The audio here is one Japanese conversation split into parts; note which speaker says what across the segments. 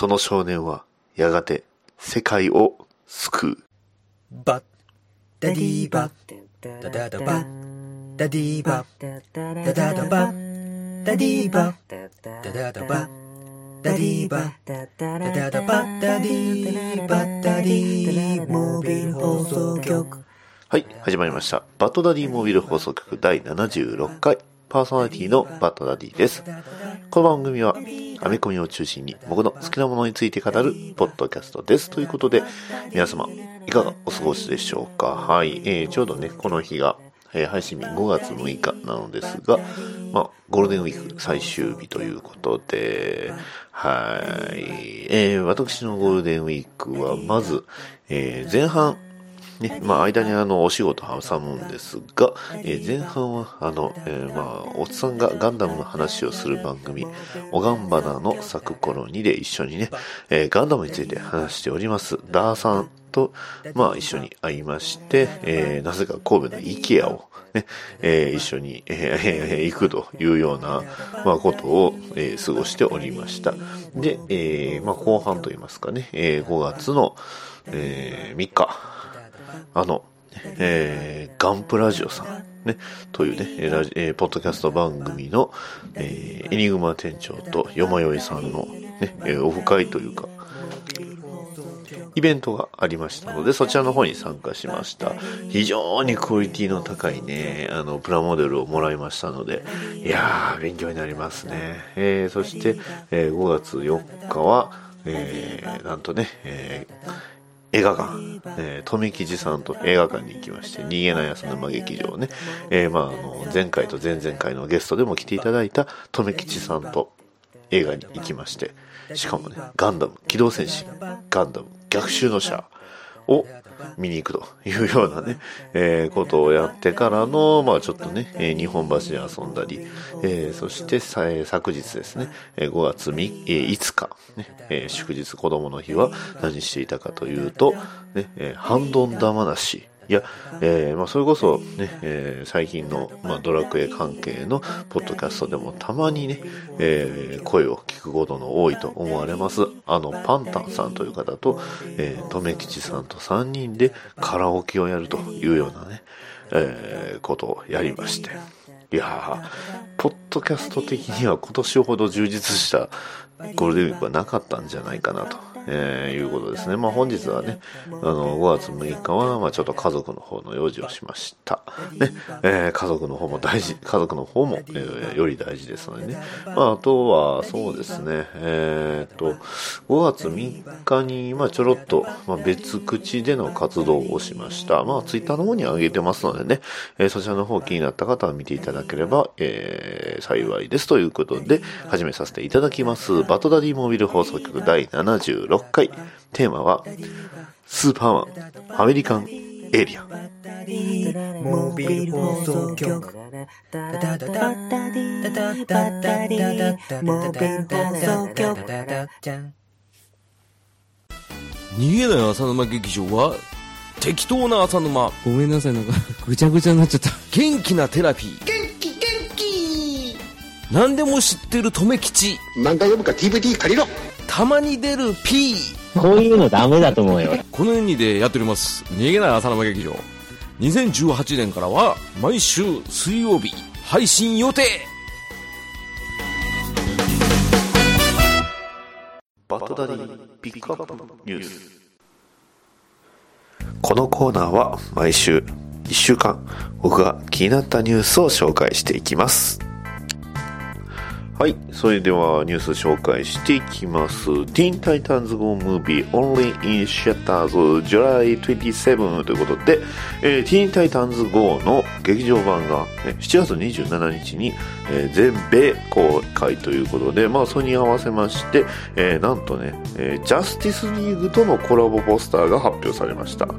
Speaker 1: その少年はやがて世界を救う。
Speaker 2: バッダディーバッダダダバッダディーバッダダダバッダディーバッダダダバッダディーバッダダダバッダディーバッダディーモービル放送局
Speaker 1: はい、始まりました。バッドダディモービル放送局第76回。パーソナリティのバッドダディです。この番組は、アメコミを中心に僕の好きなものについて語るポッドキャストです。ということで、皆様、いかがお過ごしでしょうか？はい、えー、ちょうどね、この日が、えー配信日5月6日なのですが、まあ、ゴールデンウィーク最終日ということで、はい、えー、私のゴールデンウィークは、まず、えー前半、ね、まあ、間にあの、お仕事挟むんですが、えー前半は、あの、えーまあ、おっさんがガンダムの話をする番組、おがんばなの咲く頃にで一緒にね、えーガンダムについて話しております、ダーさんと、まあ、一緒に会いまして、えーなぜか神戸の IKEA を、ね、えー一緒に、えー行くというような、まあ、ことを、えー過ごしておりました。で、えーまあ、後半といいますかね、えー5月の、えー3日、あの、えーガンプラジオさん、ね、というね、えーラジえーポッドキャスト番組の、えーエニグマ店長とよまよいさんの、ね、えーオフ会というか、イベントがありましたので、そちらの方に参加しました。非常にクオリティの高いね、あの、プラモデルをもらいましたので、いやー、勉強になりますね。えーそして、えー5月4日は、えーなんとね、えー映画館、えー、富吉さんと映画館に行きまして、逃げない朝沼劇場ね、えーまあ、あの、前回と前々回のゲストでも来ていただいた富吉さんと映画に行きまして、しかもね、ガンダム、機動戦士、ガンダム、逆襲の者を見に行くというようなね、えーことをやってからの、まあちょっとね、えー日本橋で遊んだり、えーそしてさ、え昨日ですね、え5月3え5日、ねえー祝日子供の日は何していたかというと、ね、えーハンドンダ話、いや、えーまあ、それこそね、えー最近の、まあ、ドラクエ関係のポッドキャストでもたまにね、えー声を聞くことの多いと思われます。あの、パンタンさんという方と、えー、とめきちさんと3人でカラオケをやるというようなね、えーことをやりまして。いやー、ポッドキャスト的には今年ほど充実したゴールデンウィークはなかったんじゃないかなと、えーいうことですね。まあ本日はね、あの、5月6日は、まあちょっと家族の方の用事をしました。ね、えー家族の方も大事、家族の方も、えーより大事ですのでね。まああとは、そうですね、えーっと、5月3日に、まあちょろっと、まあ別口での活動をしました。まあツイッターの方に上げてますのでね、えーそちらの方気になった方は見ていただければ、えー幸いですということで、始めさせていただきます。バトダディモービル放送局第76 6回、テーマは、スーパーマン、アメリカンエイリアン。
Speaker 2: モービル放送局。
Speaker 3: 逃げない浅沼劇場は適当な浅沼。
Speaker 4: ごめんなさい。なんかぐちゃぐちゃになっちゃった。
Speaker 3: 元気なテラピー。元気元気。何でも知ってる留吉。
Speaker 5: 何回読むか DVD 借りろ。
Speaker 3: たまに出る P
Speaker 6: こういうのダメだと思うよ。
Speaker 3: この2でやっております逃げない浅沼劇場2018年からは毎週水曜日配信予定
Speaker 1: バトダディピックアップニュース。このコーナーは毎週1週間僕が気になったニュースを紹介していきます。はい。それではニュース紹介していきます。Teen Titans Go Movie Only in Shutters July 27ということで、えー、Teen Titans Go の劇場版が、ね、7月27日に、えー全米公開ということで、まあ、それに合わせまして、えーなんとね、えージャスティスリーグとのコラボポスターが発表されました。ね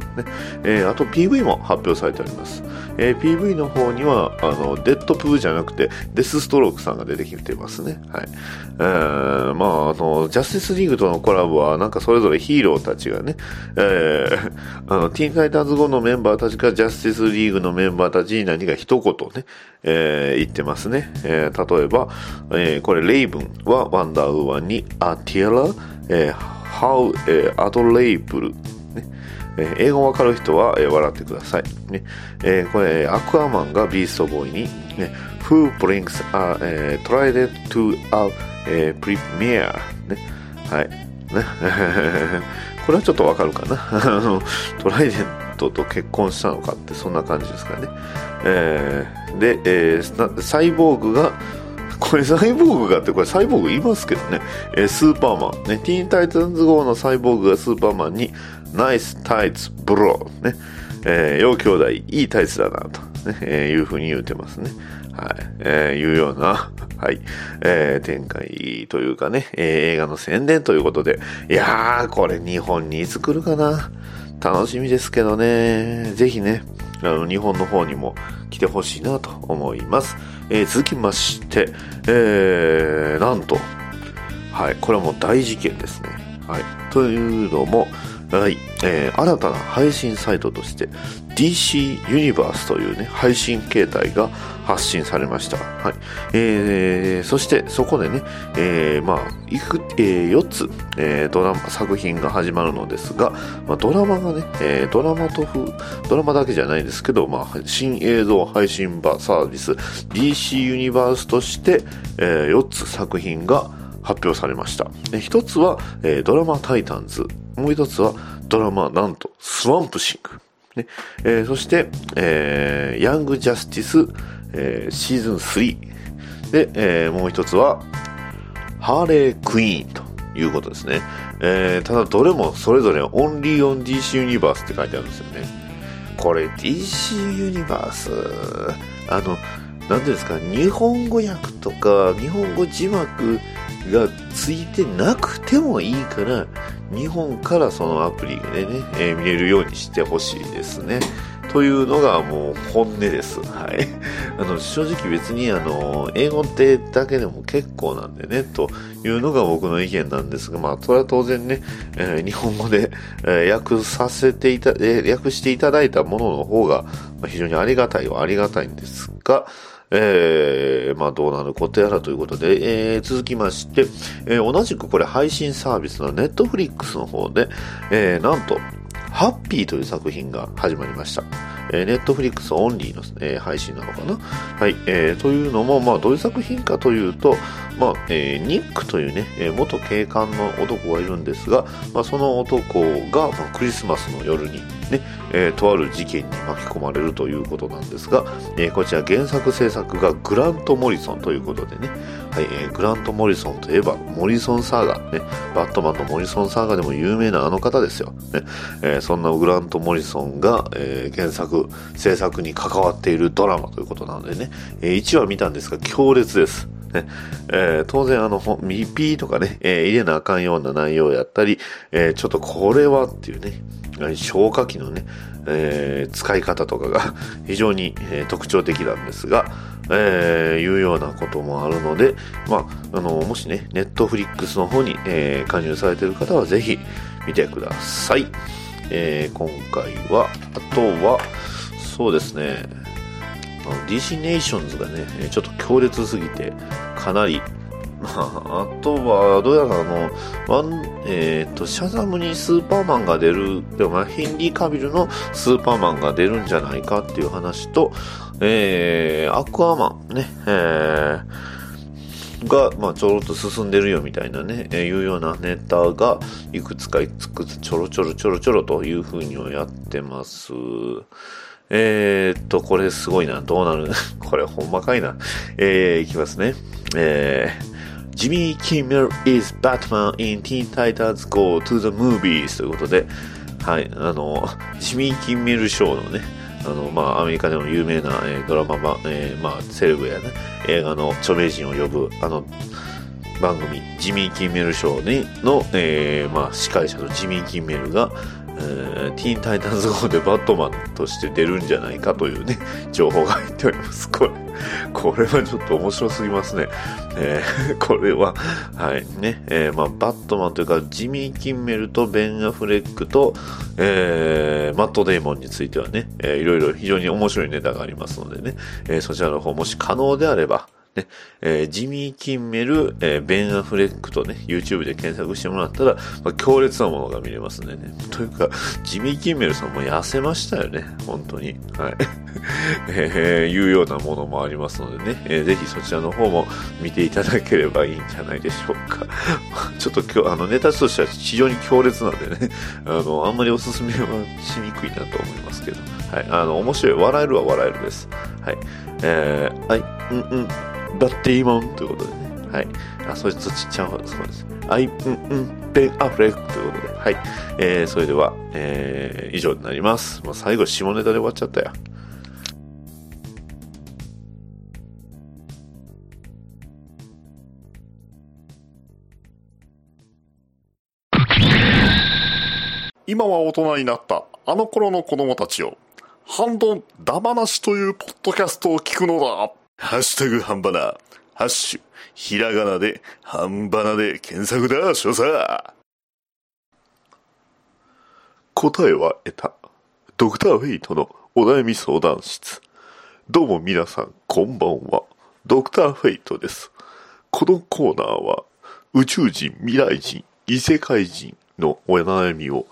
Speaker 1: えーあと PV も発表されております。えー PV の方には、あの、デッドプーじゃなくて、デスストロークさんが出てきていますね。はい。えーまあ、あの、ジャスティスリーグとのコラボは、なんかそれぞれヒーローたちがね、えー あの、ティーンタイタンズ後のメンバーたちがジャスティスリーグのメンバーたちに何か一言ね、えー言ってますね。えー例えば、えーこれ、レイブンはワンダーウーマンに、あ、ティアラえー、How、えー、Adorable、ねえー英語わかる人は、えー笑ってください。ねえーこれ、アクアマンがビーストボーイに、ね、Who brings a、えー trident to a、えー premiere、ね、はい。ね、これはちょっとわかるかな。あのトライデントと結婚したのかって、そんな感じですかね。えーで、えーサイボーグが、これサイボーグがって、これサイボーグいますけどね、えースーパーマン、ね、ティーンタイタンズ号のサイボーグがスーパーマンに、ナイスタイツブロー、ね、えー、よう兄弟、いいタイツだな、と、ね、えーいうふうに言うてますね。はい、えーいうような、はい、えー展開というかね、えー映画の宣伝ということで、いやー、これ日本にいつ来るかな。楽しみですけどね、ぜひね、あの、日本の方にも来てほしいなと思います。えー続きまして、えー、なんと、はい、これはもう大事件ですね。はい。というのも、はい、えー新たな配信サイトとして、DC ユニバースというね、配信形態が発信されました。はい。えー、そしてそこでね、えー、まあ、いく、えー、4つ、えードラマ、作品が始まるのですが、まあ、ドラマがね、えードラマとふ、ドラマだけじゃないですけど、まあ、新映像配信場サービス、DC ユニバースとして、え4つ作品が発表されました。え一つは、えードラマ Titans。もう一つはドラマなんと Swamp Thing。ねえーそして、えー Young Justice、えーシーズン3。で、えーもう一つはハーレークイーンということですね。えーただどれもそれぞれオンリーオン DC ユニバースって書いてあるんですよね。これ DC ユニバース、あの、なんていうんですか、日本語訳とか、日本語字幕がついてなくてもいいから、日本からそのアプリでね、えー見れるようにしてほしいですね。というのがもう本音です。はい。あの、正直別にあの、英語ってだけでも結構なんでね、というのが僕の意見なんですが、まあ、それは当然ね、えー日本語で、えー訳させていた、えー訳していただいたものの方が、まあ非常にありがたいはありがたいんですが、えーまあどうなることやらということで、えー続きまして、えー同じくこれ配信サービスのネットフリックスの方で、えーなんと、ハッピーという作品が始まりました。えー、 Netflix only の、えー配信なのかな？はい、えーというのも、まあ、どういう作品かというと、まあ、えーニックというね、え元警官の男がいるんですが、まあ、その男が、まあ、クリスマスの夜にね、えとある事件に巻き込まれるということなんですが、えこちら原作制作がグラント・モリソンということでね、はい、えグラント・モリソンといえば、モリソンサーガ、ね、バットマンのモリソンサーガでも有名なあの方ですよ。ねえーそんなグラント・モリソンが、えー原作、制作に関わっているドラマということなのでね、え1話見たんですが強烈です。ねえー当然あの、ミピーとかね、えー入れなあかんような内容やったり、えーちょっとこれはっていうね、消火器のね、えー使い方とかが 非常に、えー特徴的なんですが、えーいうようなこともあるので、まあ、あの、もしね、 Netflix の方に、えー加入されている方はぜひ見てください。えー今回は、あとは、そうですね、DC ネーションズがね、ちょっと強烈すぎて、かなり、まあ、あとは、どうやらあの、ワン、えっ、と、シャザムにスーパーマンが出る、でもヘンリー・カビルのスーパーマンが出るんじゃないかっていう話と、えー、アクアマンね、えー、が、まあ、ちょろっと進んでるよみたいなね、えーいうようなネタが、いくつかいくつちょろちょろちょろちょろというふうにはやってます。えー、っと、これすごいな。どうなる？これほんまかいな。えー、いきますね。えー、ジミー・キンメル is Batman in Teen Titans Go to the Movies ということで、はい、あの、ジミー・キンメル賞のね、あの、まあ、アメリカでも有名な、えードラマま、えーまあ、セレブやね、映画の著名人を呼ぶ、あの、番組、ジミー・キンメル賞にの、えーまあ、司会者のジミー・キンメルが、えーティーン・タイタンズ号でバットマンとして出るんじゃないかというね、情報が入っております。これ、これはちょっと面白すぎますね。えー これは、はい、ね、えーまあ、バットマンというか、ジミー・キンメルとベン・アフレックと、えーマット・デーモンについてはね、えーいろいろ非常に面白いネタがありますのでね、えーそちらの方もし可能であれば、ね、えージミー・キンメル、えーベン・アフレックとね、YouTube で検索してもらったら、まあ、強烈なものが見れますね。というか、ジミー・キンメルさんも痩せましたよね、本当に。はい。えーいうようなものもありますのでね、えーぜひそちらの方も見ていただければいいんじゃないでしょうか。ちょっと今日、あの、ネタとしては非常に強烈なんでね、あの、あんまりおすすめはしにくいなと思いますけど、はい。あの、面白い。笑えるは笑えるです。はい。えー、はい、うんうん、バッティモンということでね。はい。あ、そいつちっちゃい方そうです。はい、うんうん、ベン・アフレックということで。はい。えー、それでは、えー、以上になります。もう最後、下ネタで終わっちゃったよ。
Speaker 7: 今は大人になったあの頃の子供たちを、半ドンダマなしというポッドキャストを聞くのだ。ハッシュタグ半ばな。ハッシュ、ひらがなで、半ばなで検索だ、所作。
Speaker 1: 答えは得た。ドクターフェイトのお悩み相談室。どうも皆さん、こんばんは。ドクターフェイトです。このコーナーは、宇宙人、未来人、異世界人のお悩みを、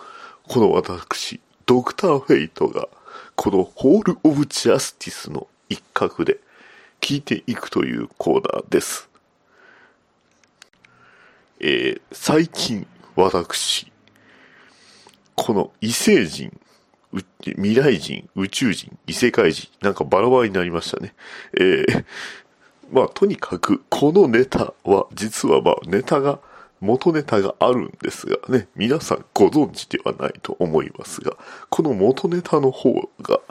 Speaker 1: この私、ドクターフェイトが、このホール・オブ・ジャスティスの一角で聞いていくというコーナーです。えー最近、私、この異星人、未来人、宇宙人、異世界人、なんかバラバラになりましたね。えー まあ、とにかく、このネタは、実はまあ、ネタが、元ネタがあるんですがね、皆さんご存知ではないと思いますが、この元ネタの方が、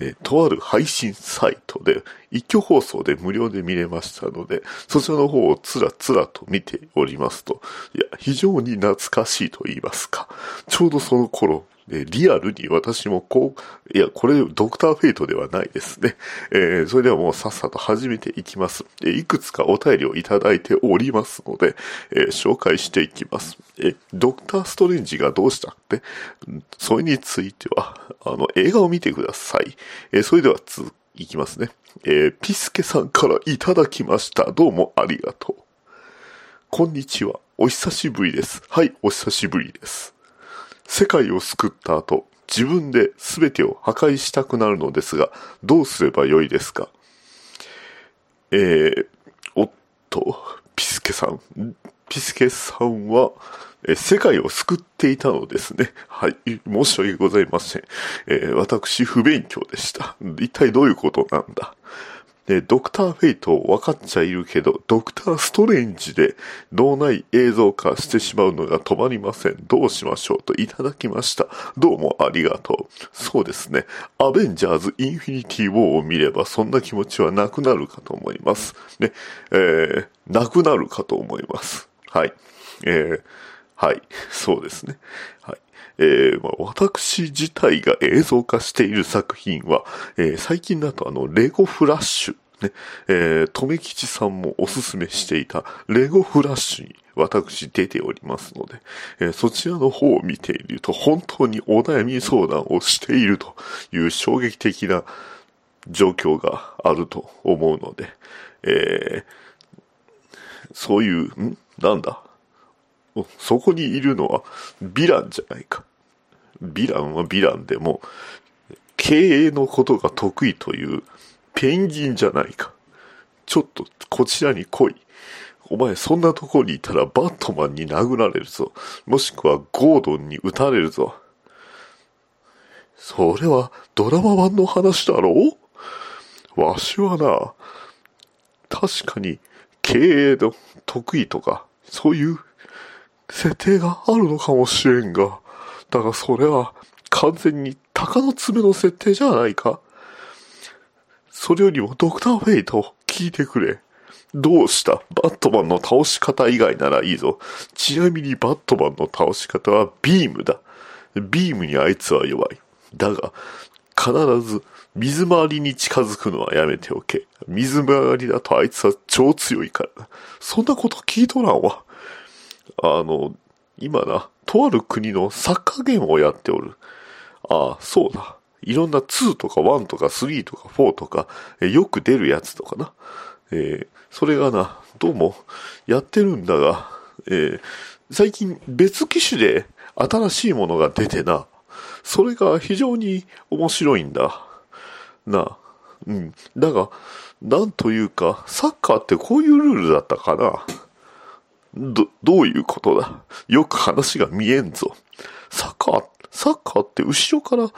Speaker 1: えとある配信サイトで、一挙放送で無料で見れましたので、そちらの方をつらつらと見ておりますと、いや、非常に懐かしいと言いますか、ちょうどその頃、えリアルに私もこう、いや、これドクターフェイトではないですね。えーそれではもうさっさと始めていきます。えいくつかお便りをいただいておりますので、えー紹介していきます。えドクターストレンジがどうしたって、それについては、あの、映画を見てください。えそれでは続いきますね。えーピスケさんからいただきました。どうもありがとう。こんにちは。お久しぶりです。はい、お久しぶりです。世界を救った後、自分で全てを破壊したくなるのですが、どうすればよいですか？えー、おっと、ピスケさん。ピスケさんは、え世界を救っていたのですね。はい。申し訳ございません。えー私、不勉強でした。一体どういうことなんだ？で、ドクターフェイト分かっちゃいるけど、ドクターストレンジで脳内映像化してしまうのが止まりません。どうしましょうといただきました。どうもありがとう。そうですね。アベンジャーズ・インフィニティ・ウォーを見ればそんな気持ちはなくなるかと思います。ね。えー、なくなるかと思います。はい。えー、はい。そうですね。はい。えーまあ、私自体が映像化している作品は、えー最近だとあの、レゴフラッシュ、ね、えー、とめきちさんもおすすめしていたレゴフラッシュに私出ておりますので、えーそちらの方を見ていると本当にお悩み相談をしているという衝撃的な状況があると思うので、えーそういう、ん？なんだ？そこにいるのはヴィランじゃないか。ヴィランはヴィランでも、経営のことが得意というペンギンじゃないか。ちょっとこちらに来い。お前そんなとこにいたらバットマンに殴られるぞ。もしくはゴードンに撃たれるぞ。それはドラマ版の話だろ？うわしはな、確かに経営の得意とか、そういう設定があるのかもしれんが、だがそれは完全に鷹の爪の設定じゃないか？それよりもドクターフェイト聞いてくれ。どうした？バットマンの倒し方以外ならいいぞ。ちなみにバットマンの倒し方はビームだ。ビームにあいつは弱い。だが、必ず水回りに近づくのはやめておけ。水回りだとあいつは超強いからな。そんなこと聞いとらんわ。あの、今な、とある国のサッカーゲームをやっておる。ああ、そうだ。いろんな2とか1とか3とか4とか、えよく出るやつとかな。
Speaker 7: えーそれがな、どうもやってるんだが、えー最近別機種で新しいものが出てな、それが非常に面白いんだ。な、うん。だが、なんというか、サッカーってこういうルールだったかな。ど、どういうことだ？よく話が見えんぞ。サッカー、サッカーって後ろから、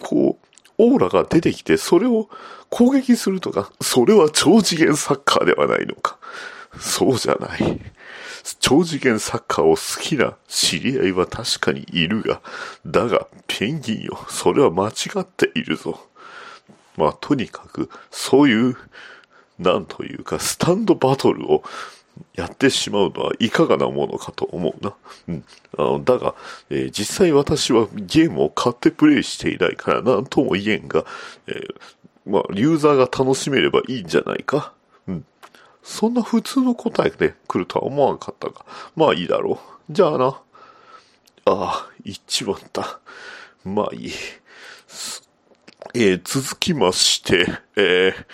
Speaker 7: こう、オーラが出てきて、それを攻撃するとか、それは超次元サッカーではないのか。そうじゃない。超次元サッカーを好きな知り合いは確かにいるが、だが、ペンギンよ、それは間違っているぞ。まあ、とにかく、そういう、なんというか、スタンドバトルをやってしまうのはいかがなものかと思うな。うん。あのだが、えー実際私はゲームを買ってプレイしていないから何とも言えんが、えーまあ、ユーザーが楽しめればいいんじゃないか。うん。そんな普通の答えで来るとは思わなかったが、まあいいだろう。じゃあな。ああ、言っちまった。まあいい。えー続きまして、えー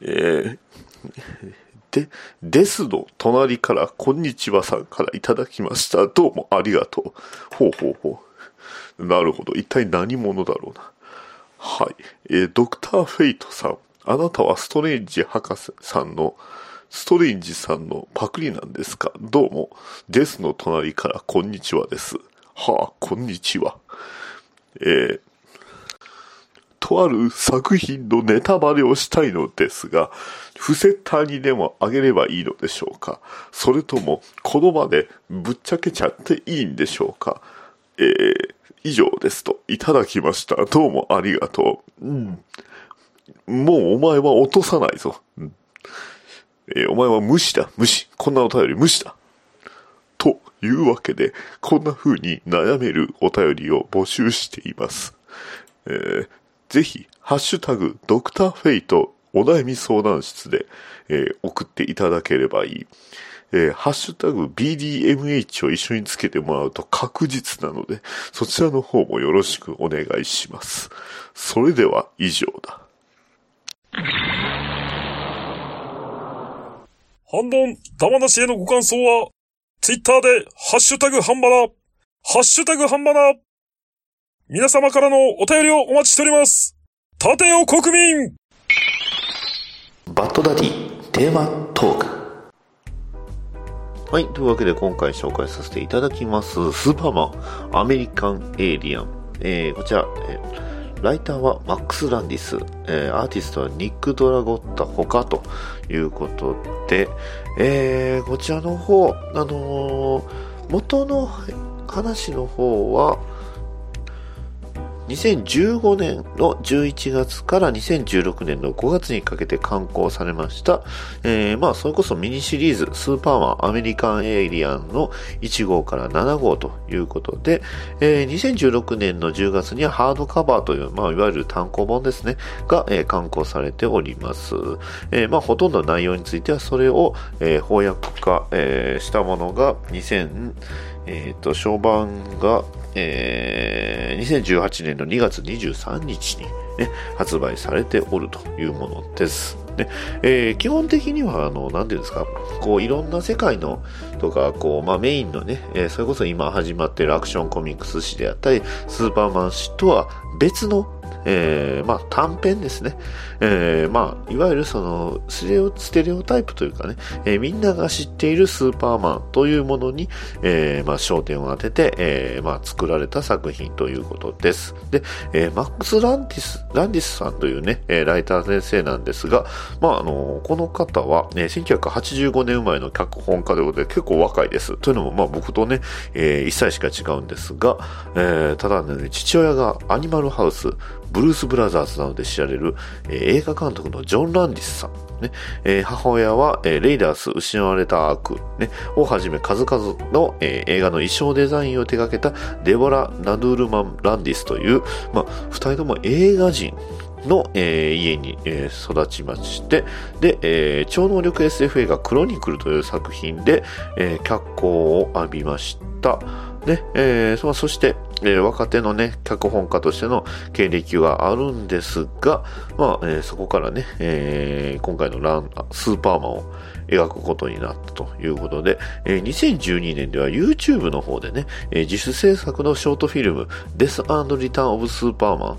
Speaker 7: えーで、ですの隣から、こんにちはさんからいただきました。どうもありがとう。ほうほうほう。なるほど。一体何者だろうな。はい。えードクター・フェイトさん。あなたはストレンジ博士さんの、ストレンジさんのパクリなんですか？どうも。ですの隣から、こんにちはです。はあ、こんにちは。えーとある作品のネタバレをしたいのですが、伏せたにでもあげればいいのでしょうか？それとも、この場でぶっちゃけちゃっていいんでしょうか？えー、以上ですと、いただきました。どうもありがとう。うん。もうお前は落とさないぞ。うんえーお前は無視だ、無視。こんなお便り無視だ。というわけで、こんな風に悩めるお便りを募集しています。えーぜひ、ハッシュタグ、ドクターフェイトお悩み相談室で、えー送っていただければいい。えーハッシュタグ BDMH を一緒につけてもらうと確実なので、そちらの方もよろしくお願いします。それでは以上だ。
Speaker 8: 反論、玉なしへのご感想は、ツイッターで、ハッシュタグハンバナ、ハッシュタグハンバナ、皆様からのお便りをお待ちしております。立てよ国民
Speaker 1: バッドダディテーマトーク。はい。というわけで今回紹介させていただきます、スーパーマン、アメリカン・エイリアン。えー、こちら、えーライターはマックス・ランディス、えーアーティストはニック・ドラゴッタ他ということで、えーこちらの方、あのー元の話の方は、2015年の11月から2016年の5月にかけて刊行されました、えーまあ、それこそミニシリーズ、スーパーマンアメリカンエイリアンの1号から7号ということで、えー2016年の10月にはハードカバーという、まあ、いわゆる単行本ですね、が、えー刊行されております。えまあ、ほとんど内容についてはそれを、え翻訳化、えしたものが2000、えっ、と、初版が、えー2018年の2月23日に、ね、発売されておるというものです。でえー基本的には、あの、なんて言うんですか、こう、いろんな世界の、とか、こう、まあ、メインのね、えーそれこそ今始まっているアクションコミックス誌であったり、スーパーマン誌とは別の、えーまあ、短編ですね。えーまあ、いわゆるその、ステレオ、ステレオタイプというかね、えーみんなが知っているスーパーマンというものに、えまあ、焦点を当てて、えまあ、作られた作品ということです。で、えマックス・ランディス、ランディスさんというね、えライター先生なんですが、まあ、あのこの方は、ね、1985年生まれの脚本家ということで結構若いです。というのも、まあ、僕とね、え1歳しか違うんですが、えただね、父親がアニマルハウス、ブルース・ブラザーズなどで知られる、えー映画監督のジョン・ランディスさん。ねえー母親は、えーレイダース失われたアーク、ね、をはじめ数々の、えー映画の衣装デザインを手掛けたデボラ・ナドゥールマン・ランディスという、まあ、二人とも映画人の、えー家に、えー育ちまして、で、えー超能力 SF 映画クロニクルという作品で、えー脚光を浴びました。で、えー、そして、えー若手のね、脚本家としての経歴はあるんですが、まあ、えーそこからね、えー今回のラン、スーパーマンを描くことになったということで、えー2012年では YouTube の方でね、えー自主制作のショートフィルム、Death and Return of Superman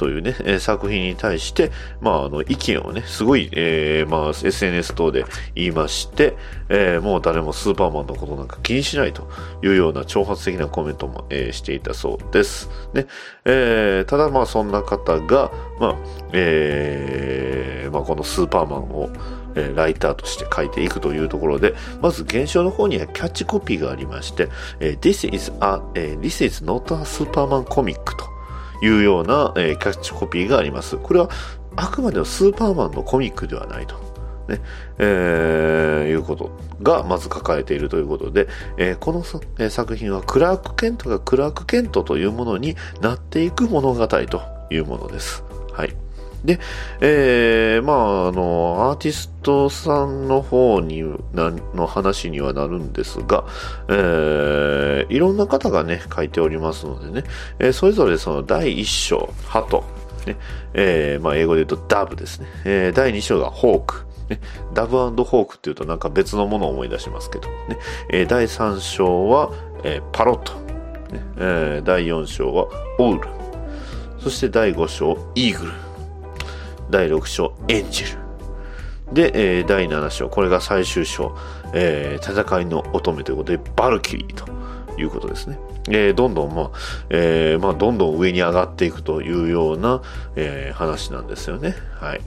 Speaker 1: というね、作品に対して、まあ、あの、意見をね、すごい、えーまあ、SNS 等で言いまして、えーもう誰もスーパーマンのことなんか気にしないというような挑発的なコメントも、えーしていたそうです。ね、えーただまあ、そんな方が、まあ、えーまあ、このスーパーマンを、えライターとして書いていくというところで、まず現象の方にはキャッチコピーがありまして、え This is a, え This is not a Superman comic というような、えーキャッチコピーがあります。これはあくまでもスーパーマンのコミックではないと。ね、えーいうことがまず書かれているということで、えーこの、えー作品はクラーク・ケントがクラーク・ケントというものになっていく物語というものです。はい。で、えーまあ、あの、アーティストさんの方に、の話にはなるんですが、えーいろんな方がね、書いておりますのでね、えーそれぞれその第1章、ハト、ね、えーまあ、英語で言うとダブですね。えー第2章がホーク。ね、ダブホークっていうとなんか別のものを思い出しますけど、ねえー第3章は、えーパロット、ねえー第4章はオウル、そして第5章イーグル、第6章エンジェル、で、えー第7章、これが最終章、えー戦いの乙女ということで、バルキリーということですね。えーどんどん、まあ、えーまあ、どんどん上に上がっていくというような、えー話なんですよね。はい。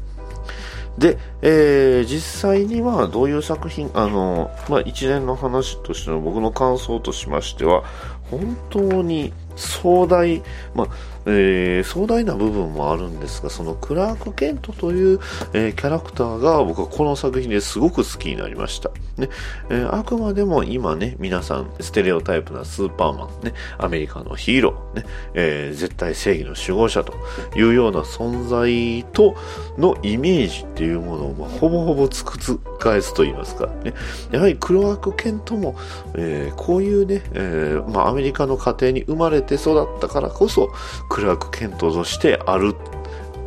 Speaker 1: で、えー実際にはどういう作品、あの、まあ、一連の話としての僕の感想としましては、本当に壮大、まあ、えー壮大な部分もあるんですが、そのクラーク・ケントという、えーキャラクターが僕はこの作品ですごく好きになりました。ねえーあくまでも今ね、皆さん、ステレオタイプなスーパーマン、ね、アメリカのヒーロー、ねえー絶対正義の守護者というような存在とのイメージっていうものを、まあ、ほぼほぼつくつ返すと言いますか、ね、やはりクロアク・ケントも、えーこういうね、えーまあ、アメリカの家庭に生まれて育ったからこそ、クラーク・ケントとしてある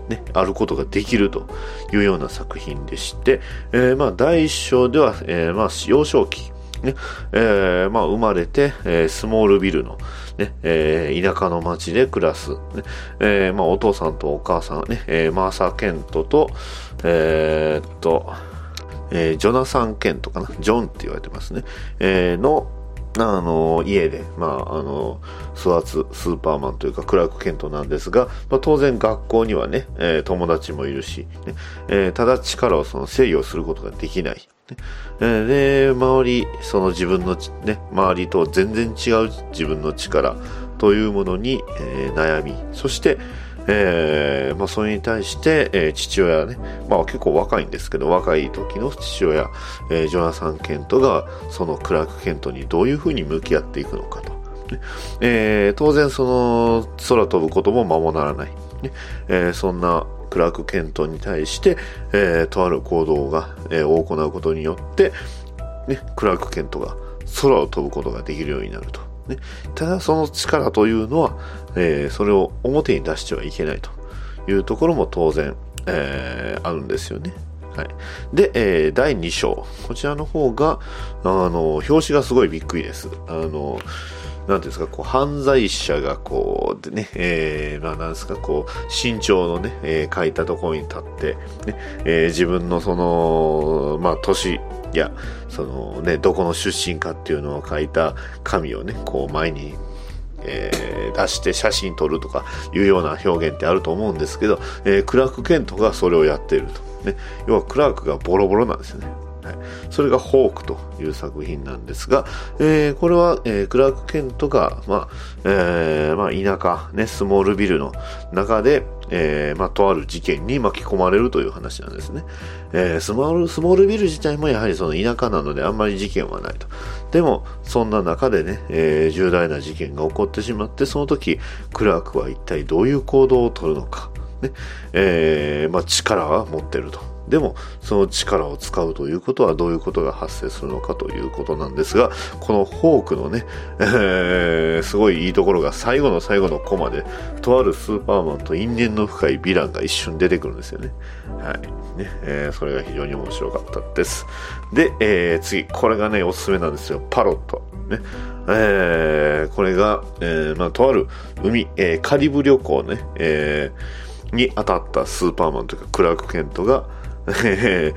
Speaker 1: ね、あることができるというような作品でして、えーまあ、第一章では、えーまあ、幼少期、ね、えーまあ、生まれて、えースモールビルの、ね、えー田舎の町で暮らす、ね、えーまあ、お父さんとお母さんね、えーマーサー・ケントと、えーっと、えージョナサン・ケントかな、ジョンって言われてますね、えーの、あの、家で、まあ、あの、育つスーパーマンというか、クラーク・ケントなんですが、まあ、当然学校にはね、えー友達もいるし、ねえーただ力をその制御することができない。ねで、周り、その自分の、ね、周りと全然違う自分の力というものに、えー悩み、そして、えーまあ、それに対して、えー父親ね、まあ結構若いんですけど、若い時の父親、えージョナサン・ケントが、そのクラーク・ケントにどういうふうに向き合っていくのかと。ねえー当然その空飛ぶこともままならない。ねえーそんなクラーク・ケントに対して、えーとある行動が、えー行うことによって、ね、クラーク・ケントが空を飛ぶことができるようになると。ね、ただその力というのは、えーそれを表に出してはいけないというところも当然、えーあるんですよね。はい。で、えー第2章。こちらの方が、あの、表紙がすごいびっくりです。あの、なんていうんですか、こう、犯罪者がこう、でね、えー、まあなんですか、こう、身長のね、えー書いたところに立って、ね、えー自分のその、まあ、年や、そのね、どこの出身かっていうのを書いた紙をね、こう、前に、えー出して写真撮るとかいうような表現ってあると思うんですけど、えークラーク・ケントがそれをやっていると。ね、要はクラークがボロボロなんですよね。はい、それがホークという作品なんですが、えーこれは、えークラーク・ケントが、まあえーまあ、田舎、ね、スモールビルの中で、えーまあ、とある事件に巻き込まれるという話なんですね。えースモール、スモールビル自体もやはりその田舎なのであんまり事件はないと。でも、そんな中でね、えー重大な事件が起こってしまって、その時、クラークは一体どういう行動をとるのか。ねえまあ、力は持ってるとでも、その力を使うということはどういうことが発生するのかということなんですが、このホークのね、えー、すごいいいところが最後の最後のコマで、とあるスーパーマンと因縁の深いヴィランが一瞬出てくるんですよね。はい。ね、えー、それが非常に面白かったです。で、えー、次、これがね、おすすめなんですよ。パロット。ね。えー、これが、えー、まあ、とある海、えー、カリブ旅行ね、えー、に当たったスーパーマンというかクラーク・ケントが、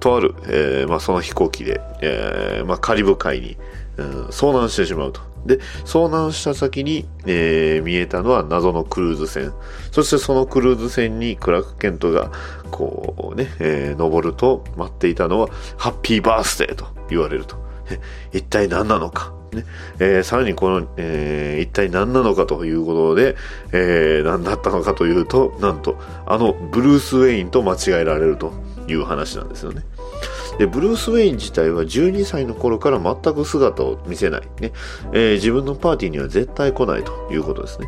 Speaker 1: とある、えー、まあ、その飛行機で、えー、まあ、カリブ海に、うん、遭難してしまうと。で、遭難した先に、えー、見えたのは謎のクルーズ船。そしてそのクルーズ船にクラーク・ケントが、こうね、えー、登ると待っていたのは、ハッピーバースデーと言われると。一体何なのか？ねえー、さらにこの、えー、一体何なのかということで、えー、何だったのかというと、なんと、あのブルース・ウェインと間違えられるという話なんですよね。で、ブルース・ウェイン自体は12歳の頃から全く姿を見せない。ねえー、自分のパーティーには絶対来ないということですね。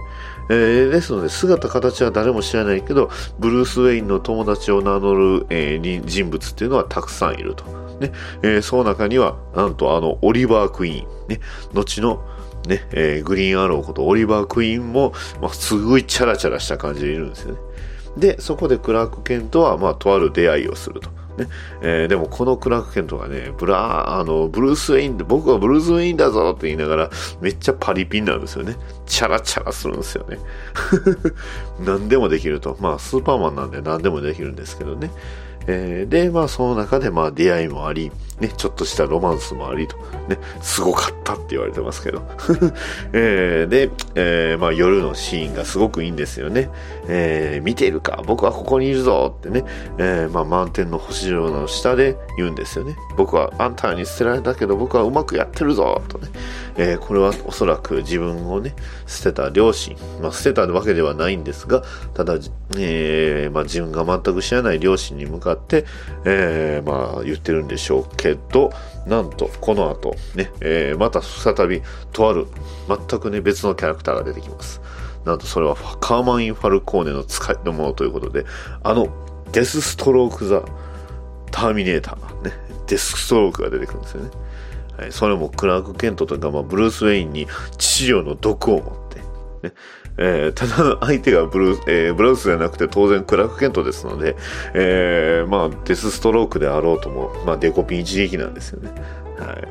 Speaker 1: えー、ですので、姿、形は誰も知らないけど、ブルース・ウェインの友達を名乗る、えー、人物っていうのはたくさんいると。ねえー、その中には、なんとあの、オリバー・クイーン、ね、後の、ね、えー、グリーンアローことオリバー・クイーンも、まあ、すごいチャラチャラした感じでいるんですよね。で、そこでクラーク・ケントは、まあ、とある出会いをすると。ねえー、でもこのクラーク・ケントがね、ブラあの、ブルース・ウェインで、僕はブルース・ウェインだぞって言いながら、めっちゃパリピンなんですよね。チャラチャラするんですよね。何でもできると。まあ、スーパーマンなんで何でもできるんですけどね。えー、で、まあ、その中で、まあ、出会いもあり、ね、ちょっとしたロマンスもありと、ね、すごかったって言われてますけど。えー、で、えー、まあ、夜のシーンがすごくいいんですよね。えー、見ているか僕はここにいるぞってね、えー、まあ、満天の星空の下で言うんですよね。僕はあんたに捨てられたけど僕はうまくやってるぞとね。えー、これはおそらく自分をね、捨てた両親、まあ、捨てたわけではないんですが、ただ、えー、まあ、自分が全く知らない両親に向かって、えー、まあ、言ってるんでしょうけど、なんと、この後、ね、えー、また再び、とある、全くね、別のキャラクターが出てきます。なんと、それは、カーマンイン・ファルコーネの使いのものということで、あの、デスストローク・ザ・ターミネーター、ね、デスストロークが出てくるんですよね。はい、それもクラーク・ケントとか、まあ、ブルース・ウェインに治療の毒を持って、ねえー、ただ相手がブルー、えー、ブラウスじゃなくて当然クラック・ケントですので、えー、まあ、デスストロークであろうとも、まあ、デコピン一撃なんですよね。はい。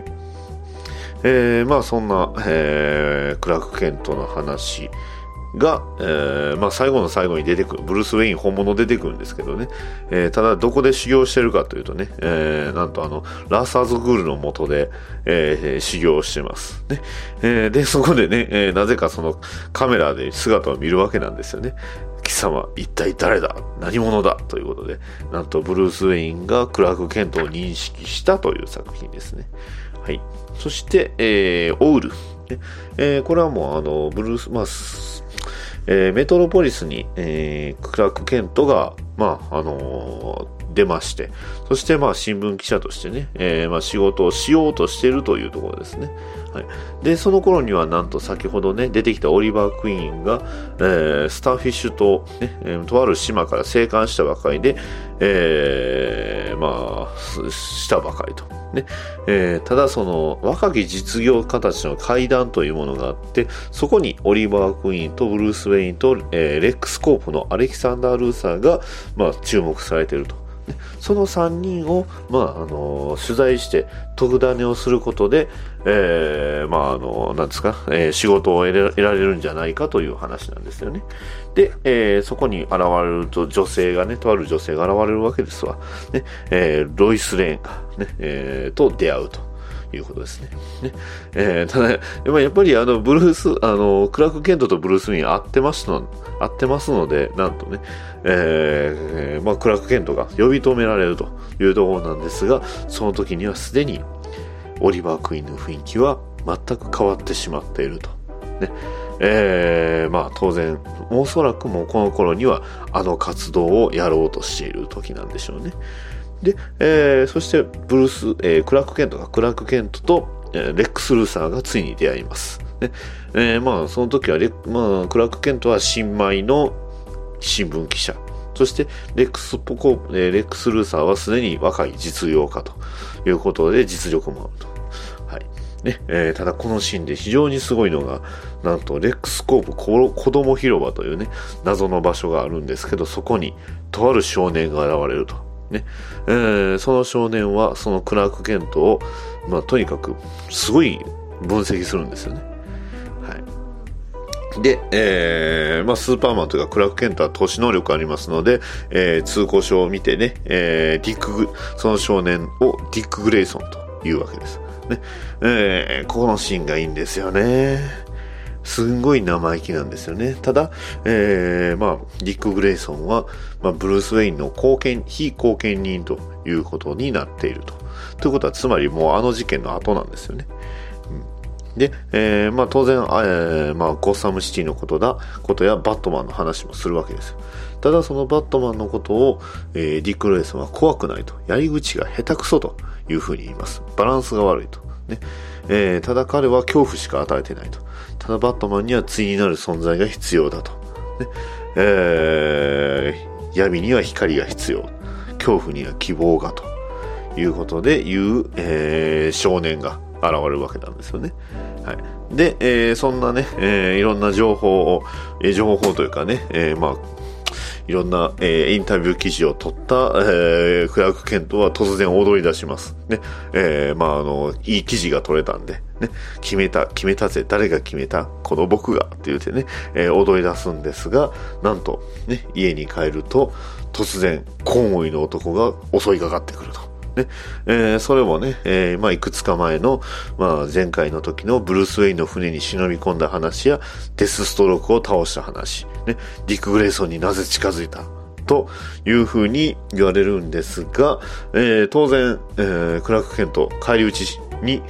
Speaker 1: えー、まあ、そんな、えー、クラック・ケントの話、が、えー、まあ、最後の最後に出てくる、ブルース・ウェイン本物出てくるんですけどね、えー、ただどこで修行してるかというとね、えー、なんとあの、ラーサーズグールの下で、えー、修行してます。ね、えー、で、そこでね、えー、なぜかそのカメラで姿を見るわけなんですよね。貴様、一体誰だ？何者だ？ということで、なんとブルース・ウェインがクラーク・ケントを認識したという作品ですね。はい。そして、えー、オウル。えー、これはもうあの、ブルース、まあ、えー、メトロポリスに、えー、クラーク・ケントが、まあ、あのー、出まして、そして、まあ、新聞記者としてね、え、まあ、仕事をしようとしているというところですね。はい。で、その頃には、なんと先ほどね、出てきたオリバー・クイーンが、えー、スターフィッシュ島、ね、えー、とある島から生還したばかりで、えー、まあ、したばかりと。ねえー、ただその若き実業家たちの会談というものがあってそこにオリバー・クイーンとブルース・ウェインと、えー、レックス・コープのアレキサンダー・ルーサーが、まあ、注目されていると。その3人を、まあ、あの取材して特ダネをすることで、えー、まあ、あの、なんですか、えー、仕事を得られるんじゃないかという話なんですよね。で、えー、そこに現れると女性がね、とある女性が現れるわけですわ。ね、えー、ロイス・レーンがね、えー、と出会うと。いうことですね。ねえー、ただ、やっぱりあの、ブルース、あの、クラーク・ケントとブルース・ウィン合ってますの、合ってますので、なんとね、えー、まあ、クラーク・ケントが呼び止められるというところなんですが、その時にはすでに、オリバー・クイーンの雰囲気は全く変わってしまっていると。ね。えー、まあ当然、おそらくもうこの頃にはあの活動をやろうとしている時なんでしょうね。で、えー、そしてブルース、えー、クラーク・ケントがクラーク・ケントと、レックス・ルーサーがついに出会います。ねえ、まあその時はレ、まあ、クラーク・ケントは新米の新聞記者そして、レックスポコ、レックス・ルーサーはすでに若い実用家ということで実力もあると。はい。ね、えーただこのシーンで非常にすごいのが、なんと、レックスコープ子供広場というね、謎の場所があるんですけど、そこに、とある少年が現れると。ね。えーその少年は、そのクラーク・ケントを、まあ、とにかく、すごい分析するんですよね。で、えーまあ、スーパーマンというか、クラーク・ケントは投資能力ありますので、えー通行証を見てね、えーディック、その少年をディック・グレイソンというわけです。ね。えーここのシーンがいいんですよね。すんごい生意気なんですよね。ただ、えーまあ、ディック・グレイソンは、まあ、ブルース・ウェインの貢献、非貢献人ということになっていると。ということは、つまりもうあの事件の後なんですよね。で、えーまあ当然、えーまあゴッサムシティのことだ、ことやバットマンの話もするわけです。ただそのバットマンのことを、えーディック・レイソンは怖くないと。やり口が下手くそというふうに言います。バランスが悪いと。ね。えーただ彼は恐怖しか与えてないと。ただバットマンには対になる存在が必要だと。ね。えー闇には光が必要。恐怖には希望がと。いうことで言う、えー少年が現れるわけなんですよね。はい。で、えーそんなね、えーいろんな情報を、えー情報というかね、えーまあ、いろんな、えーインタビュー記事を取った、えークラーク・ケントは突然踊り出します。ね。えーまあ、あの、いい記事が取れたんで、ね。決めた、決めたぜ。誰が決めた？この僕が。って言ってね、えー踊り出すんですが、なんと、ね、家に帰ると、突然、コウモリの男が襲いかかってくると。ね。えーそれもね、えーまあ、いくつか前の、まあ、前回の時のブルース・ウェインの船に忍び込んだ話や、デスストロークを倒した話、ね、ディック・グレイソンになぜ近づいたというふうに言われるんですが、えー当然、えークラーク・ケント、帰り討ちに、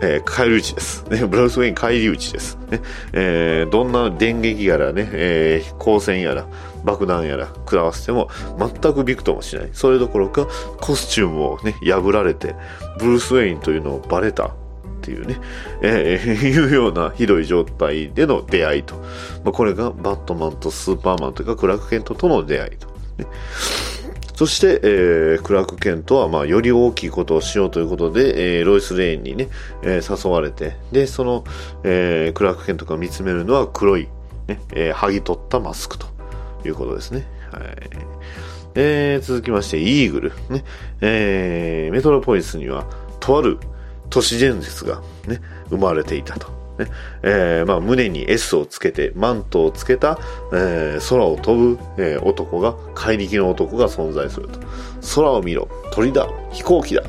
Speaker 1: えー帰り討ちです。ね、ブルース・ウェイン帰り討ちです。ね、えーどんな電撃やらね、えー光線やら、爆弾やら食らわせても全くびくともしない。それどころか、コスチュームをね、破られて、ブルース・ウェインというのをバレたっていうね、えーいうようなひどい状態での出会いと。まあ、これがバットマンとスーパーマンというか、クラク・ケントとの出会いと。ねそして、えークラーク・ケントは、まあ、より大きいことをしようということで、えーロイス・レーンにね、えー誘われて、で、その、えークラーク・ケントが見つめるのは黒い、ね、えー剥ぎ取ったマスクということですね。はい。えー続きまして、イーグル。ね、えーメトロポリスには、とある都市伝説がね、生まれていたと。ねえーまあ、胸に S をつけて、マントをつけた、えー空を飛ぶ、えー男が、怪力の男が存在すると。空を見ろ、鳥だ、飛行機だ。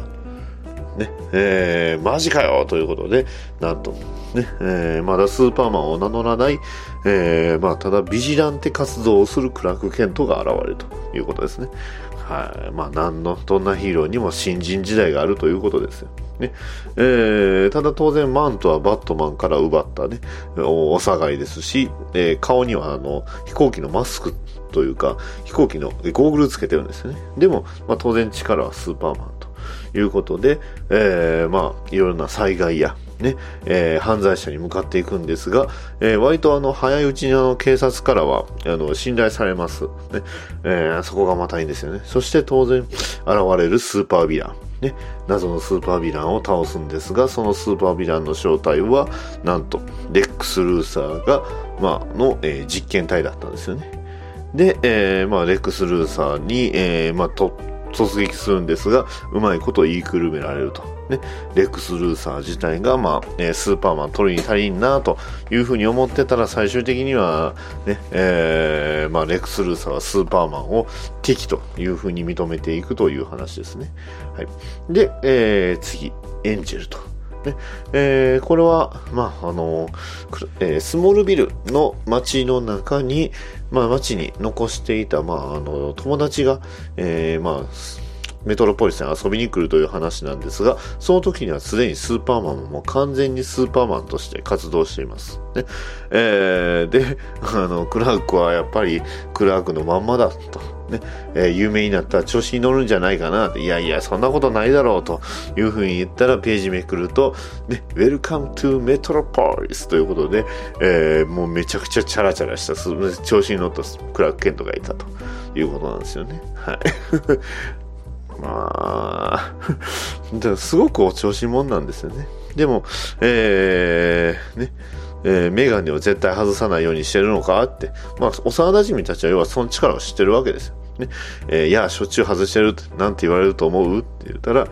Speaker 1: ね、えーマジかよということで、なんと、ね、えーまだスーパーマンを名乗らない、えーまあ、ただビジランテ活動をするクラーク・ケントが現れるということですね。はい。まあ、何の、どんなヒーローにも新人時代があるということですよ。ね。えーただ当然マントはバットマンから奪ったね、おお下がいですし、えー顔にはあの、飛行機のマスクというか、飛行機のゴーグルつけてるんですよね。でも、まあ当然力はスーパーマンということで、えーまあ、いろんな災害や、ね、えー犯罪者に向かっていくんですが、えー割とあの、早いうちにあの、警察からは、あの、信頼されます。ね、えーそこがまたいいんですよね。そして当然、現れるスーパーヴィラン。ね、謎のスーパーヴィランを倒すんですが、そのスーパーヴィランの正体は、なんと、レックス・ルーサーが、まあ、の、えー実験体だったんですよね。で、えーまあ、レックス・ルーサーに、えーまあ、突撃するんですが、うまいことを言いくるめられると。ね、レックス・ルーサー自体が、まあ、スーパーマン取りに足りんなというふうに思ってたら、最終的には、ね、えーまあ、レックス・ルーサーはスーパーマンを敵というふうに認めていくという話ですね。はい。で、えー次、エンジェルと。ねえーこれは、まあ、あの、えースモールビルの街の中に、まあ、街に残していた、まあ、あの、友達が、えーまあ、メトロポリスに遊びに来るという話なんですが、その時にはすでにスーパーマンももう完全にスーパーマンとして活動しています。ねえーで、あの、クラークはやっぱりクラークのまんまだとね、えー有名になったら調子に乗るんじゃないかな、いやいや、そんなことないだろうというふうに言ったらページめくると、ね、Welcome to Metropolis ということで、えーもうめちゃくちゃチャラチャラした、調子に乗ったクラーク・ケントがいたということなんですよね。はい。まあ、すごくお調子者なんですよね。でも、えー、ね、えーメガネを絶対外さないようにしてるのかって、まあ、幼馴染たちは要はその力を知ってるわけですよ。ね、えーいや、しょっちゅう外してるって、なんて言われると思うって言ったら、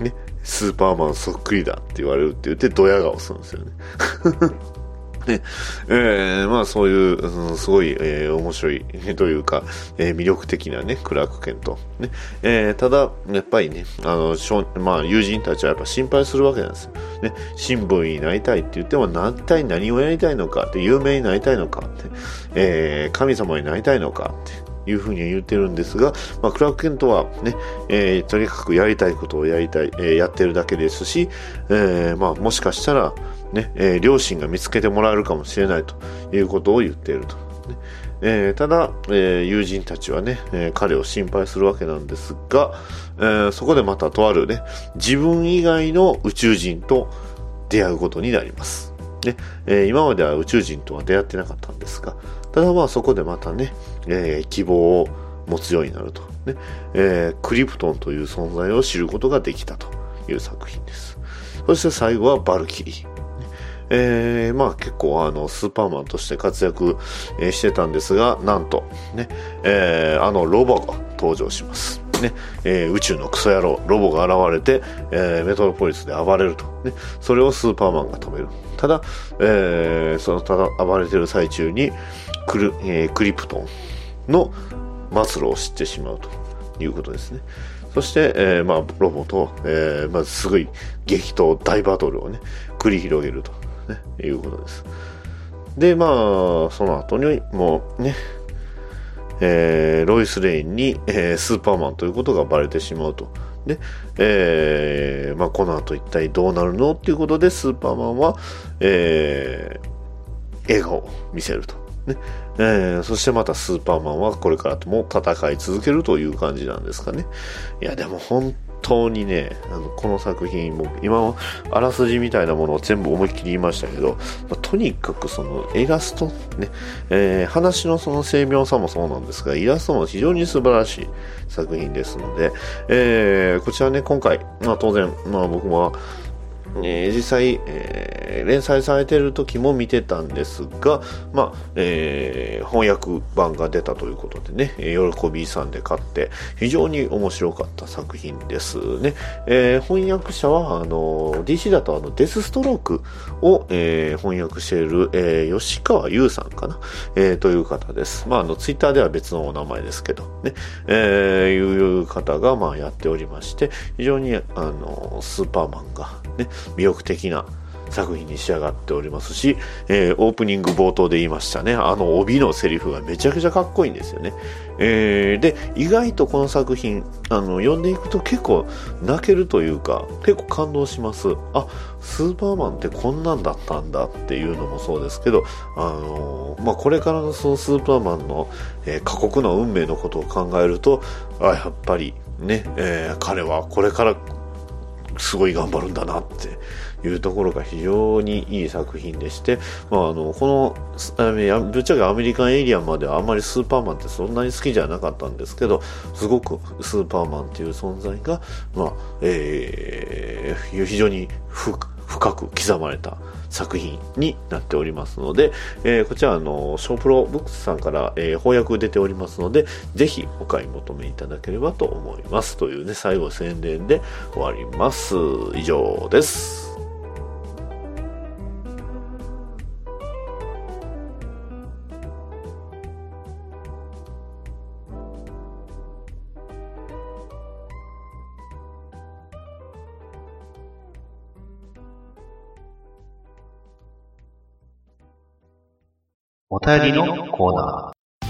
Speaker 1: ね、スーパーマンそっくりだって言われるって言って、ドヤ顔するんですよね。ね、えーまあそういう、うんすごい、えー面白い というか、えー魅力的なね、クラーク・ケント。ね、えーただ、やっぱりね、あの、少まあ友人たちはやっぱ心配するわけなんですよ。ね、新聞になりたいって言っても、何体何をやりたいのかって、有名になりたいのかって、えー神様になりたいのかっていうふうに言ってるんですが、まあ、クラーク・ケントはね、えーとにかくやりたいことをやりたい、えーやってるだけですし、えーまあ、もしかしたら、ね、えー両親が見つけてもらえるかもしれないということを言っていると。ねえーただ、えー友人たちはね、え彼を心配するわけなんですが、えそこでまたとあるね、自分以外の宇宙人と出会うことになります。ねえ今までは宇宙人とは出会ってなかったんですが、ただまあそこでまたね、え希望を持つようになると、ねえクリプトンという存在を知ることができたという作品です。そして最後はバルキリー。えーまあ結構あのスーパーマンとして活躍、してたんですが、なんとね、えーあのロボが登場します。ね、えー宇宙のクソ野郎、ロボが現れて、えーメトロポリスで暴れると。ね、それをスーパーマンが止める。ただ、えーそのただ暴れてる最中にクル、えークリプトンの末路を知ってしまうということですね。そして、えーまあ、ロボと、えーまあ、すごい激闘、大バトルをね、繰り広げると、ね、いうことです。で、まあ、その後に、もうね、えーロイス・レインに、えースーパーマンということがバレてしまうと。で、えーまあ、この後一体どうなるのっていうことで、スーパーマンは、えー笑顔を見せると。ねえーそしてまたスーパーマンはこれからとも戦い続けるという感じなんですかね。いや、でも本当にね、あのこの作品も、今あらすじみたいなものを全部思いっきり言いましたけど、まあとにかくそのイラスト、ね、えー話のその精妙さもそうなんですが、イラストも非常に素晴らしい作品ですので、えーこちらね、今回、まあ当然、まあ僕も、えー実際、えー連載されている時も見てたんですが、まあえー翻訳版が出たということでね、喜びさんで買って非常に面白かった作品ですね。えー翻訳者はあの DC だとあのデスストロークを、えー翻訳している、えー吉川優さんかな、えーという方です。まああのツイッターでは別のお名前ですけどね、えーいう方がまあやっておりまして非常にあのスーパーマンがね魅力的な作品に仕上がっておりますし、えーオープニング冒頭で言いましたね、あの帯のセリフがめちゃくちゃかっこいいんですよね。えーで、意外とこの作品、あの、読んでいくと結構泣けるというか、結構感動します。あ、スーパーマンってこんなんだったんだっていうのもそうですけど、あのーまあ、これからのそのスーパーマンの、えー過酷な運命のことを考えると、あ、やっぱりね、えー彼はこれからすごい頑張るんだなっていうところが非常にいい作品でして、まあ、あのこのぶっちゃけアメリカンエイリアンまではあんまりスーパーマンってそんなに好きじゃなかったんですけどすごくスーパーマンっていう存在が、まあえー非常に深く刻まれた作品になっておりますので、えーこちらあのショープロブックスさんから、えー翻訳出ておりますのでぜひお買い求めいただければと思います。というね最後宣伝で終わります。以上です。
Speaker 5: お便りのコーナー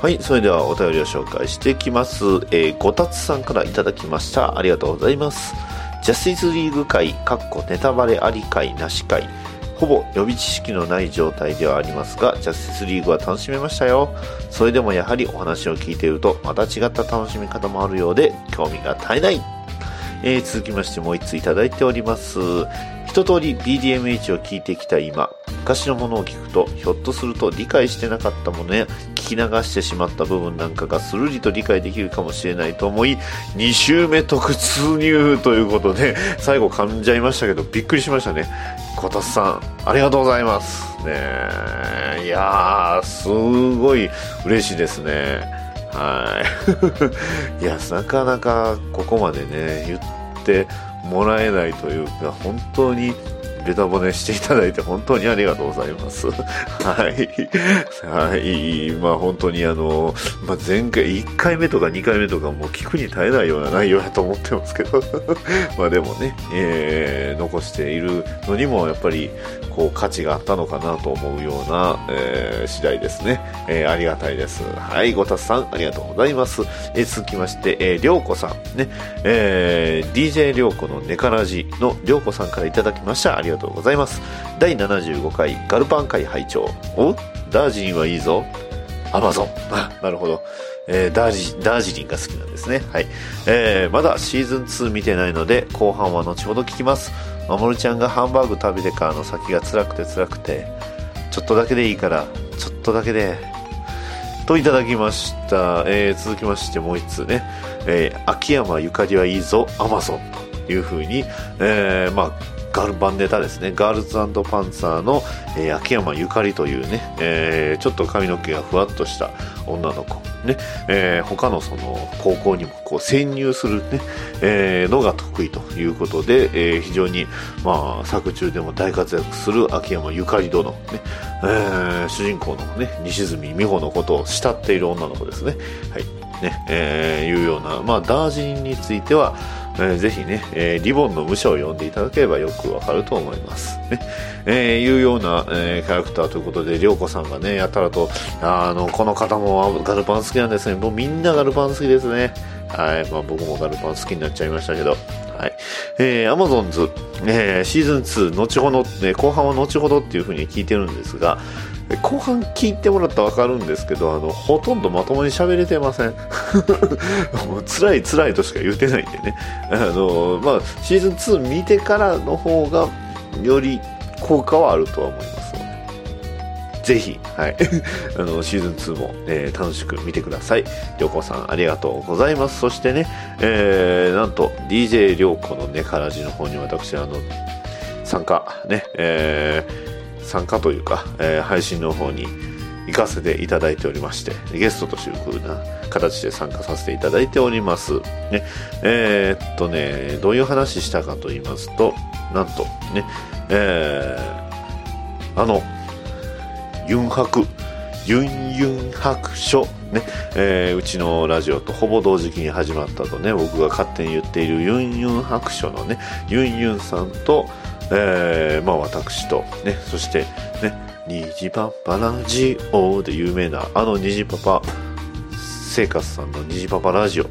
Speaker 1: はい、それではお便りを紹介していきます。えー、ごたつさんからいただきました。ありがとうございます。ジャスティスリーグ会、かっこネタバレあり会、なし会。ほぼ予備知識のない状態ではありますが、ジャスティスリーグは楽しめましたよ。それでもやはりお話を聞いていると、また違った楽しみ方もあるようで、興味が絶えない。えー続きましてもう一ついただいております。一通り BDMH を聞いてきた今、昔のものを聞くと、ひょっとすると理解してなかったものや、聞き流してしまった部分なんかがスルリと理解できるかもしれないと思い、2週目特通入ということで、最後噛んじゃいましたけど、びっくりしましたね。こたつさん、ありがとうございます。ねえいやー、すごい嬉しいですね。はい。いや、なかなかここまでね、言ってもらえないというか、本当にベタ褒めしていただいて本当にありがとうございます。はい。はい。まあ本当にあの、まあ前回、1回目とか2回目とかもう聞くに耐えないような内容やと思ってますけど、まあでもね、えー残しているのにもやっぱりこう価値があったのかなと思うような、えー次第ですね。えーありがたいです。はい、ごたつさん、ありがとうございます。えー続きまして、えーりょうこさん、ね、えー DJ りょうこのネカラジのりょうこさんからいただきました。ありがとうございます。第75回ガルパン会拝聴お？ダージリンはいいぞ。アマゾン。あ、なるほど。えーダージ、ダージリンが好きなんですね。はい。えーまだシーズン2見てないので、後半は後ほど聞きます。まもるちゃんがハンバーグ食べてからの先が辛くて辛くて、ちょっとだけでいいから、ちょっとだけで、といただきました。えー続きましてもう一通ね。えー秋山ゆかりはいいぞ、アマゾンというふうに、えーまあ、ガルバンネタですね。ガールズパンツァーの、えー秋山ゆかりというね、えーちょっと髪の毛がふわっとした女の子。ね、えー他のその高校にもこう潜入するね、えーのが得意ということで、えー非常に、まあ、作中でも大活躍する秋山ゆかり殿、ね、えー主人公のね、西住美穂のことを慕っている女の子ですね。はい。ね、えーいうような、まあ、ダージリンについては、えーぜひね、えーリボンの武者を読んでいただければよくわかると思います。ね。えーいうような、えーキャラクターということで、りょうこさんがね、やたらと、あの、この方もガルパン好きなんですね。もうみんなガルパン好きですね。はい。まあ僕もガルパン好きになっちゃいましたけど。はい。えー、アマゾンズ、えーシーズン2、後ほど、ね、後半は後ほどっていう風に聞いてるんですが、後半聞いてもらったらわかるんですけど、あの、ほとんどまともに喋れてません。もう辛い辛いとしか言ってないんでね。あの、まあ、シーズン2見てからの方が、より効果はあるとは思いますので。ぜひ、はい。あの、シーズン2も、えー楽しく見てください。りょうこさん、ありがとうございます。そしてね、えー、なんと、DJ りょうこのね、からじの方に私、あの、参加、ね、えー参加というか、えー配信の方に行かせていただいておりまして、ゲストという風な形で参加させていただいております。ね、えーっとね、どういう話したかと言いますと、なんと、ね、えーあの、ユンハク、ユンユン白書、ね、えーうちのラジオとほぼ同時期に始まったとね、僕が勝手に言っているユンユン白書のね、ユンユンさんと、えーまあ私と、ね、そして、ね、虹パパラジオで有名な、あの虹パパ生活さんの虹パパラジオ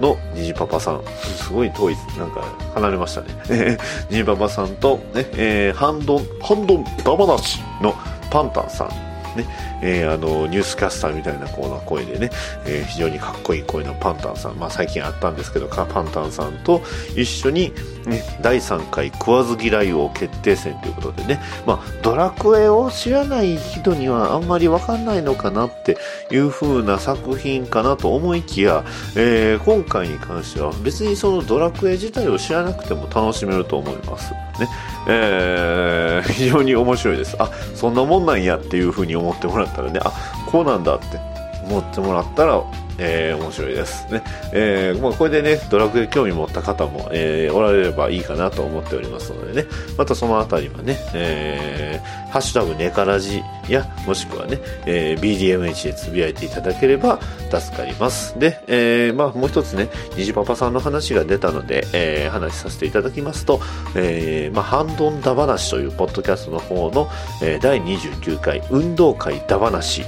Speaker 1: の虹パパさん。すごい遠い、なんか離れましたね。虹パパさんと、ね、えーハンドン、ハンドンダマナシのパンタンさん。ね、えーあの、ニュースキャスターみたいなこうな声でね、えー非常にかっこいい声のパンタンさん。まあ最近あったんですけど、パンタンさんと一緒に、ね、第3回食わず嫌い王決定戦ということでね、まあドラクエを知らない人にはあんまりわかんないのかなっていう風な作品かなと思いきや、えー今回に関しては別にそのドラクエ自体を知らなくても楽しめると思います。ね。えー非常に面白いです。あ、そんなもんなんやっていう風に思ってもらったらね、あ、こうなんだって思ってもらったら、えー面白いですね。えーまあ、これでね、ドラクエ興味持った方も、えーおられればいいかなと思っておりますのでね、またそのあたりはね、えーハッシュタグネカラジや、もしくはね、えー BDMH でつぶやいていただければ助かります。で、えーまあ、もう一つね、虹パパさんの話が出たので、えー話させていただきますと、えーまあ、ハンドンダ話というポッドキャストの方の、えー第29回運動会ダ話、ね、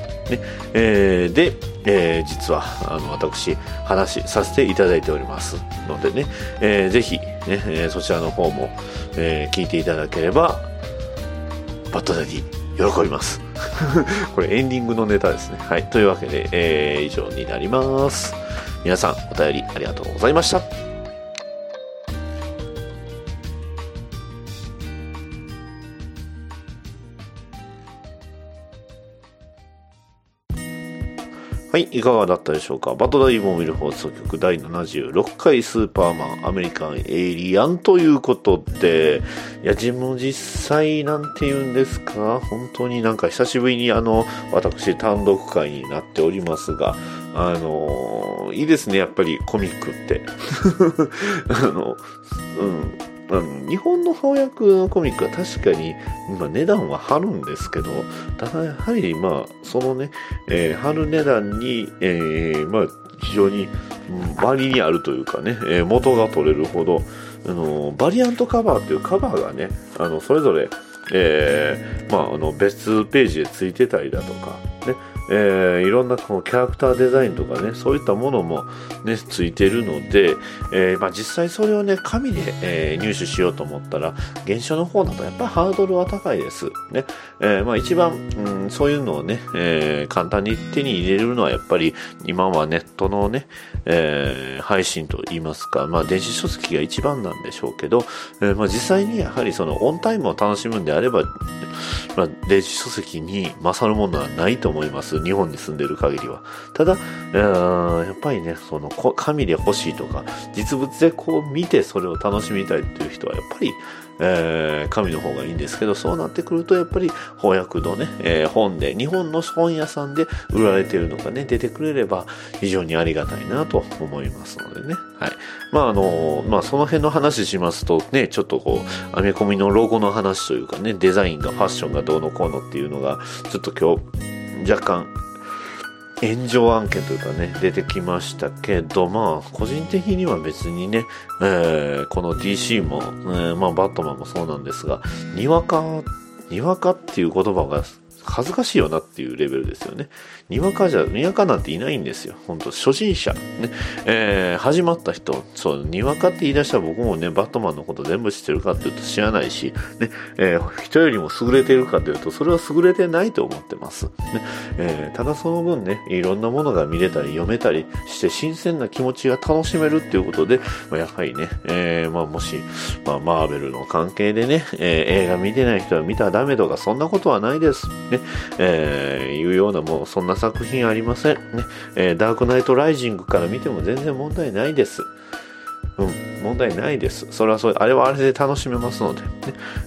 Speaker 1: えーで、えー実は、あの、私、話させていただいておりますのでね、えーぜひ、ね、えーそちらの方も、えー聞いていただければ、バッドダディ、喜びます。これエンディングのネタですね。はい。というわけで、えー、以上になります。皆さん、お便りありがとうございました。はい、いかがだったでしょうか？バトダディモービル放送局第76回スーパーマンアメリカンエイリアンということで、いや、自分実際なんて言うんですか、本当になんか久しぶりにあの、私単独会になっておりますが、あのいいですね、やっぱりコミックって。あの、うん。あ日本の翻訳のコミックは確かに、まあ、値段は張るんですけど、ただやはり、まあ、そのね、えー、張る値段に、えー、まあ、非常に、割にあるというかね、えー元が取れるほど、あの、バリアントカバーというカバーがね、あの、それぞれ、えーまあ、あの、別ページでついてたりだとか、えーいろんなこのキャラクターデザインとかね、そういったものもね、ついてるので、えーまあ、実際それをね、紙で、えー入手しようと思ったら、現象の方だとやっぱりハードルは高いです。ね。えまあ、一番、うん、そういうのをね、え簡単に手に入れるのはやっぱり、今はネットのね、えー配信といいますか、まあ、電子書籍が一番なんでしょうけど、えーまあ、実際にやはりそのオンタイムを楽しむんであれば、まあ、電子書籍に勝るものはないと思います。日本に住んでる限りは。ただ、えーやっぱりね、その、紙で欲しいとか、実物でこう見てそれを楽しみたいっていう人は、やっぱり、えー紙の方がいいんですけど、そうなってくると、やっぱり翻訳のね、えー本で、日本の本屋さんで売られてるのがね、出てくれれば非常にありがたいなと思いますのでね。はい。まあ、あの、まあ、その辺の話しますとね、ちょっとこう、アメコミのロゴの話というかね、デザインがファッションがどうのこうのっていうのが、ちょっと今日、若干、炎上案件というかね、出てきましたけど、まあ、個人的には別にね、えーこの DC も、えーまあ、バットマンもそうなんですが、にわか、にわかっていう言葉が恥ずかしいよなっていうレベルですよね。にわかじゃ、にわかなんていないんですよ。本当初心者。ね。えー始まった人、そう、にわかって言い出したら僕もね、バットマンのこと全部知ってるかっていうと知らないし、ね、えー人よりも優れてるかというと、それは優れてないと思ってます。ね。えーただその分ね、いろんなものが見れたり読めたりして、新鮮な気持ちが楽しめるっていうことで、まあ、やはりね、えーまあもし、まあマーベルの関係でね、えー映画見てない人は見たらダメとか、そんなことはないです。ね。えーいうようなもう、そんな作品ありません。ね。えーダークナイトライジングから見ても全然問題ないです。うん、問題ないです。それはそれ、あれはあれで楽しめますので、ね、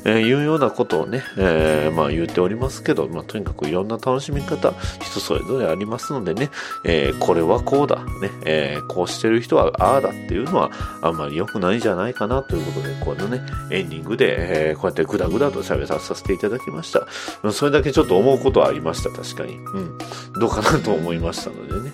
Speaker 1: えーいうようなことをね、えーまあ言っておりますけど、まあとにかくいろんな楽しみ方、人それぞれありますのでね、えーこれはこうだ、ね、えーこうしてる人はああだっていうのはあんまり良くないんじゃないかなということで、このね、エンディングで、えーこうやってグダグダと喋らさせていただきました。それだけちょっと思うことはありました、確かに。うん。どうかなと思いましたのでね。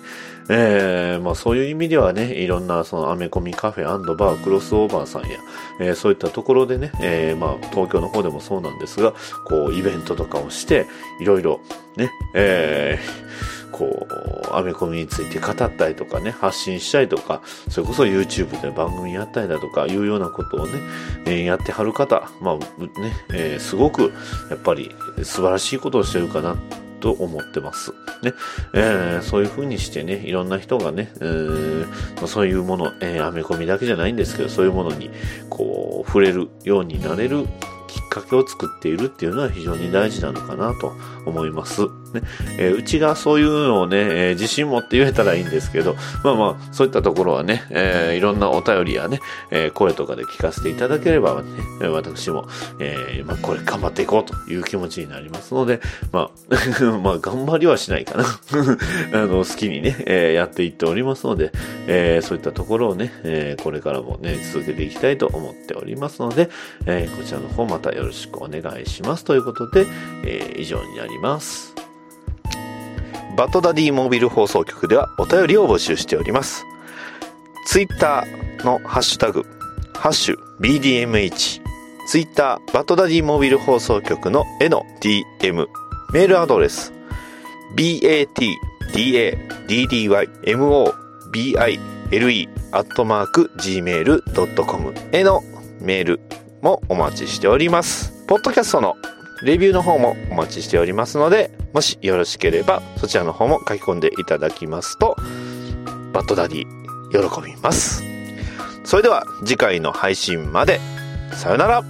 Speaker 1: えーまあそういう意味ではね、いろんなそのアメコミカフェバークロスオーバーさんや、えーそういったところでね、えーまあ東京の方でもそうなんですが、こうイベントとかをして、いろいろね、えーこう、アメコミについて語ったりとかね、発信したりとか、それこそ YouTube で番組やったりだとか、いうようなことをね、えーやってはる方、まあね、えーすごく、やっぱり素晴らしいことをしてるかな、と思ってます。ね。えーそういう風にしてね、いろんな人がね、えーそういうもの、えーアメコミだけじゃないんですけど、そういうものに、こう、触れるようになれるきかけを作っているっていうのは非常に大事なのかなと思います。ね。えーうちがそういうのをね、えー自信持って言えたらいいんですけど、まあまあ、そういったところはね、えーいろんなお便りやね、え声とかで聞かせていただければね、私も、えまあ、これ頑張っていこうという気持ちになりますので、まあ、まあ、頑張りはしないかな。あの、好きにね、えやっていっておりますので、えそういったところをね、えこれからもね、続けていきたいと思っておりますので、えこちらの方またよろしくお願いします。ということで、えー以上になります。バッドダディモービル放送局ではお便りを募集しております。ツイッターのハッシュタグ、ハッシュ BDMH、ツイッターバッドダディモービル放送局の絵の DM、メールアドレス、batdaddymobile アットマーク gmail.com へのメールもお待ちしております。ポッドキャストのレビューの方もお待ちしておりますので、もしよろしければそちらの方も書き込んでいただきますと、バッドダディ喜びます。それでは次回の配信まで、さよなら